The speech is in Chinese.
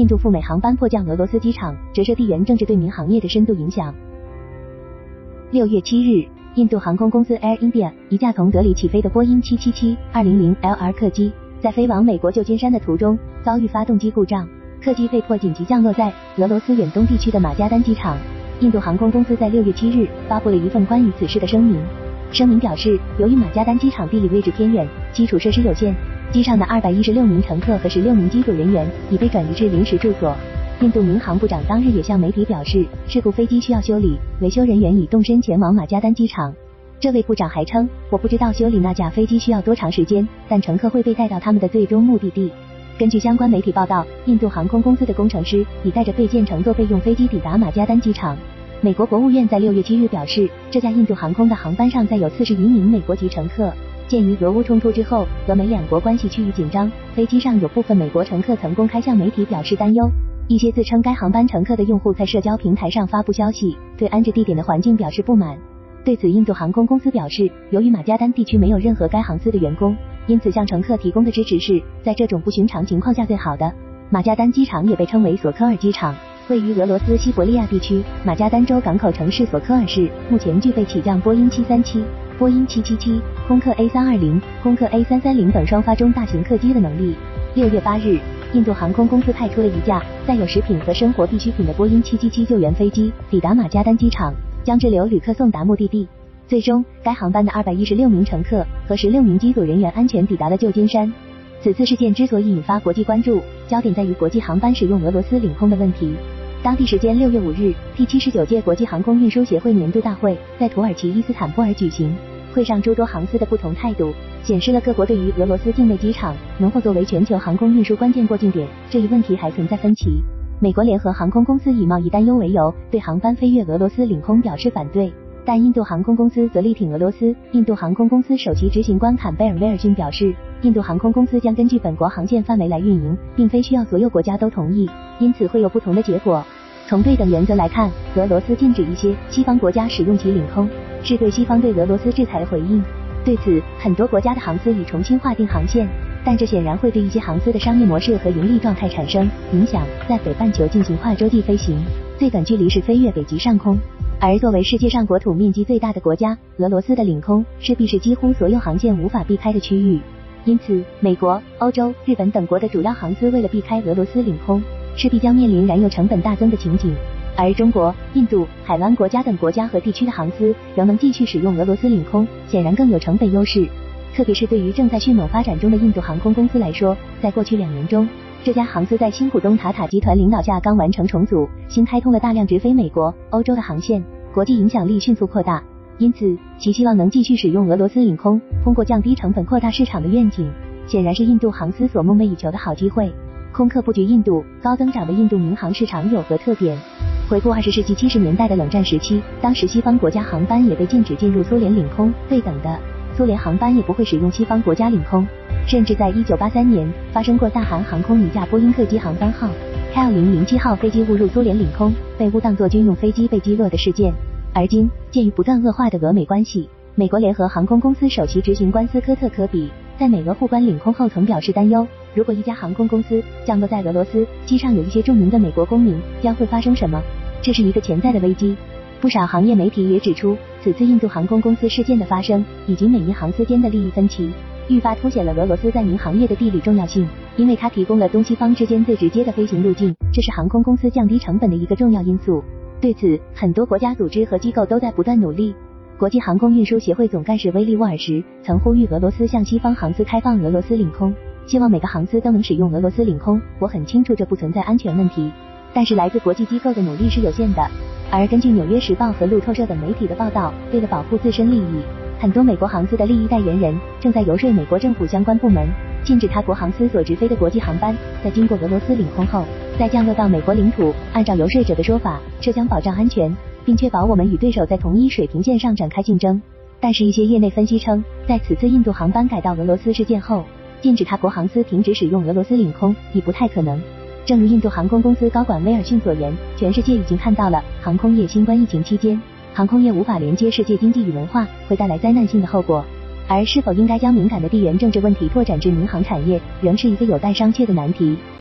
印度赴美航班迫降俄罗斯机场，折射地缘政治对民航业的深度影响。六月七日，印度航空公司 Air India 一架从德里起飞的波音777-200 LR 客机，在飞往美国旧金山的途中遭遇发动机故障，客机被迫紧急降落在俄罗斯远东地区的马加丹机场。印度航空公司在六月七日发布了一份关于此事的声明。声明表示，由于马加丹机场地理位置偏远，基础设施有限。机上的二百一十六名乘客和十六名机组人员已被转移至临时住所。印度民航部长当日也向媒体表示，事故飞机需要修理，维修人员已动身前往马加丹机场。这位部长还称，我不知道修理那架飞机需要多长时间，但乘客会被带到他们的最终目的地。根据相关媒体报道，印度航空公司的工程师已带着备件乘坐备用飞机抵达马加丹机场。美国国务院在六月七日表示，这架印度航空的航班上载有四十余名美国籍乘客。鉴于俄乌冲突之后，俄美两国关系趋于紧张，飞机上有部分美国乘客曾公开向媒体表示担忧。一些自称该航班乘客的用户在社交平台上发布消息，对安置地点的环境表示不满。对此，印度航空公司表示，由于马加丹地区没有任何该航司的员工，因此向乘客提供的支持是在这种不寻常情况下最好的。马加丹机场也被称为索科尔机场，位于俄罗斯西伯利亚地区马加丹州港口城市索科尔市，目前具备起降波音七三七。波音777、空客 A320、空客 A330 等双发中大型客机的能力。六月八日，印度航空公司派出了一架载有食品和生活必需品的波音777救援飞机抵达马加丹机场，将滞留旅客送达目的地。最终，该航班的二百一十六名乘客和十六名机组人员安全抵达了旧金山。此次事件之所以引发国际关注，焦点在于国际航班使用俄罗斯领空的问题。当地时间六月五日，第七十九届国际航空运输协会年度大会在土耳其伊斯坦布尔举行。会上诸多航司的不同态度，显示了各国对于俄罗斯境内机场能否作为全球航空运输关键过境点这一问题还存在分歧。美国联合航空公司以贸易担忧为由，对航班飞越俄罗斯领空表示反对，但印度航空公司则力挺俄罗斯。印度航空公司首席执行官坎贝尔威尔逊表示，印度航空公司将根据本国航线范围来运营，并非需要所有国家都同意，因此会有不同的结果。从对等原则来看，俄罗斯禁止一些西方国家使用其领空，是对西方对俄罗斯制裁的回应。对此，很多国家的航司已重新划定航线，但这显然会对一些航司的商业模式和盈利状态产生影响。在北半球进行跨洲际飞行，最短距离是飞越北极上空，而作为世界上国土面积最大的国家，俄罗斯的领空势必是几乎所有航线无法避开的区域。因此，美国、欧洲、日本等国的主要航司为了避开俄罗斯领空。势必将面临燃油成本大增的情景，而中国、印度、海湾国家等国家和地区的航司仍能继续使用俄罗斯领空，显然更有成本优势。特别是对于正在迅猛发展中的印度航空公司来说，在过去两年中，这家航司在新股东塔塔集团领导下刚完成重组，新开通了大量直飞美国、欧洲的航线，国际影响力迅速扩大。因此，其希望能继续使用俄罗斯领空，通过降低成本扩大市场的愿景，显然是印度航司所梦寐以求的好机会。空客布局印度，高增长的印度民航市场有何特点？回顾二十世纪七十年代的冷战时期，当时西方国家航班也被禁止进入苏联领空，对等的，苏联航班也不会使用西方国家领空。甚至在一九八三年，发生过大韩航空一架波音客机航班号 KL 零零七号飞机误入苏联领空，被误当作军用飞机被击落的事件。而今，鉴于不断恶化的俄美关系，美国联合航空公司首席执行官斯科特科比在美俄互关领空后曾表示担忧。如果一家航空公司降落在俄罗斯，机上有一些著名的美国公民，将会发生什么？这是一个潜在的危机。不少行业媒体也指出，此次印度航空公司事件的发生，以及美印航司间的利益分歧，愈发凸显了俄罗斯在民航业的地理重要性，因为它提供了东西方之间最直接的飞行路径，这是航空公司降低成本的一个重要因素。对此，很多国家组织和机构都在不断努力。国际航空运输协会总干事威利沃尔什曾呼吁俄罗斯向西方航司开放俄罗斯领空。希望每个航司都能使用俄罗斯领空。我很清楚这不存在安全问题，但是来自国际机构的努力是有限的。而根据《纽约时报》和路透社等媒体的报道，为了保护自身利益，很多美国航司的利益代言人正在游说美国政府相关部门，禁止他国航司所直飞的国际航班在经过俄罗斯领空后再降落到美国领土。按照游说者的说法，这将保障安全，并确保我们与对手在同一水平线上展开竞争。但是，一些业内分析称，在此次印度航班改到俄罗斯事件后。禁止他国航司停止使用俄罗斯领空已不太可能。正如印度航空公司高管威尔逊所言，全世界已经看到了航空业新冠疫情期间，航空业无法连接世界经济与文化会带来灾难性的后果。而是否应该将敏感的地缘政治问题拓展至民航产业，仍是一个有待商榷的难题。